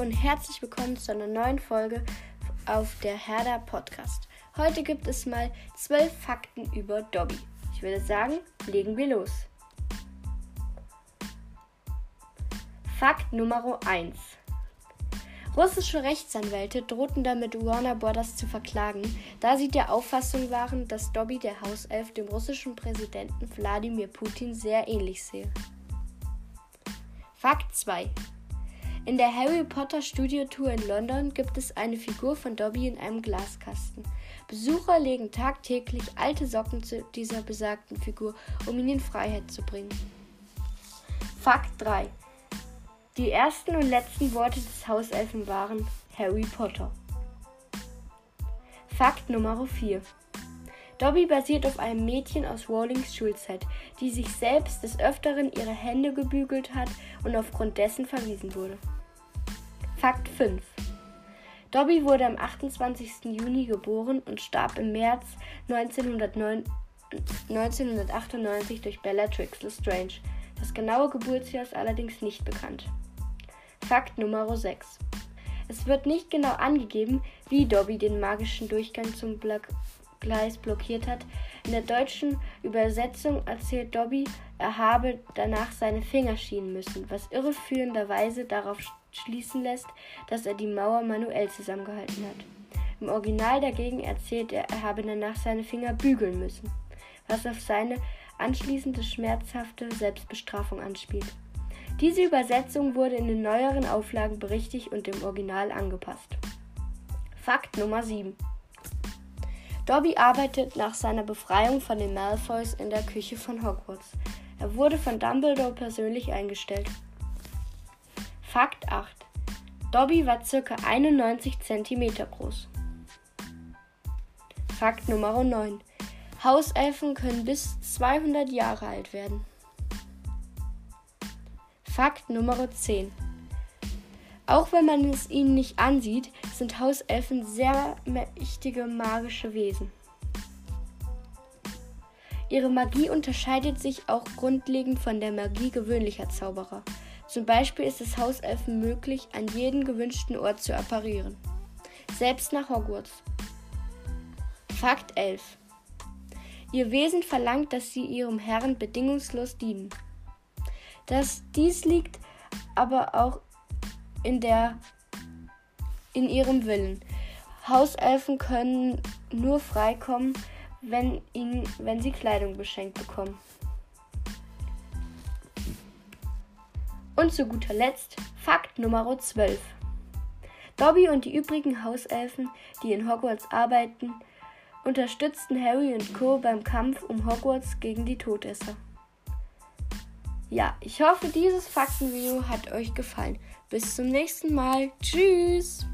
und herzlich willkommen zu einer neuen Folge auf der Herder Podcast. Heute gibt es mal zwölf Fakten über Dobby. Ich würde sagen, legen wir los. Fakt Nummer 1. Russische Rechtsanwälte drohten damit Warner Brothers zu verklagen, da sie der Auffassung waren, dass Dobby der Hauself dem russischen Präsidenten Wladimir Putin sehr ähnlich sehe. Fakt 2. In der Harry Potter Studiotour in London gibt es eine Figur von Dobby in einem Glaskasten. Besucher legen tagtäglich alte Socken zu dieser besagten Figur, um ihn in Freiheit zu bringen. Fakt 3. Die ersten und letzten Worte des Hauselfen waren Harry Potter. Fakt Nummer 4. Dobby basiert auf einem Mädchen aus Rawlings Schulzeit, die sich selbst des Öfteren ihre Hände gebügelt hat und aufgrund dessen verwiesen wurde. Fakt 5. Dobby wurde am 28. Juni geboren und starb im März 1909, 1998 durch Bellatrix Lestrange. Das genaue Geburtsjahr ist allerdings nicht bekannt. Fakt Nummer 6. Es wird nicht genau angegeben, wie Dobby den magischen Durchgang zum Block Gleis blockiert hat. In der deutschen Übersetzung erzählt Dobby, er habe danach seine Finger schienen müssen, was irreführenderweise darauf schließen lässt, dass er die Mauer manuell zusammengehalten hat. Im Original dagegen erzählt er, er habe danach seine Finger bügeln müssen, was auf seine anschließende schmerzhafte Selbstbestrafung anspielt. Diese Übersetzung wurde in den neueren Auflagen berichtigt und dem Original angepasst. Fakt Nummer 7 Dobby arbeitet nach seiner Befreiung von den Malfoys in der Küche von Hogwarts. Er wurde von Dumbledore persönlich eingestellt. Fakt 8. Dobby war ca. 91 cm groß. Fakt Nummer 9. Hauselfen können bis 200 Jahre alt werden. Fakt Nummer 10. Auch wenn man es ihnen nicht ansieht, sind Hauselfen sehr mächtige magische Wesen. Ihre Magie unterscheidet sich auch grundlegend von der Magie gewöhnlicher Zauberer. Zum Beispiel ist es Hauselfen möglich, an jeden gewünschten Ort zu apparieren. Selbst nach Hogwarts. Fakt 11. Ihr Wesen verlangt, dass sie ihrem Herrn bedingungslos dienen. Das, dies liegt aber auch in, der, in ihrem Willen. Hauselfen können nur freikommen, wenn, ihnen, wenn sie Kleidung geschenkt bekommen. Und zu guter Letzt Fakt Nummer 12. Dobby und die übrigen Hauselfen, die in Hogwarts arbeiten, unterstützten Harry und Co. beim Kampf um Hogwarts gegen die Todesser. Ja, ich hoffe, dieses Faktenvideo hat euch gefallen. Bis zum nächsten Mal. Tschüss.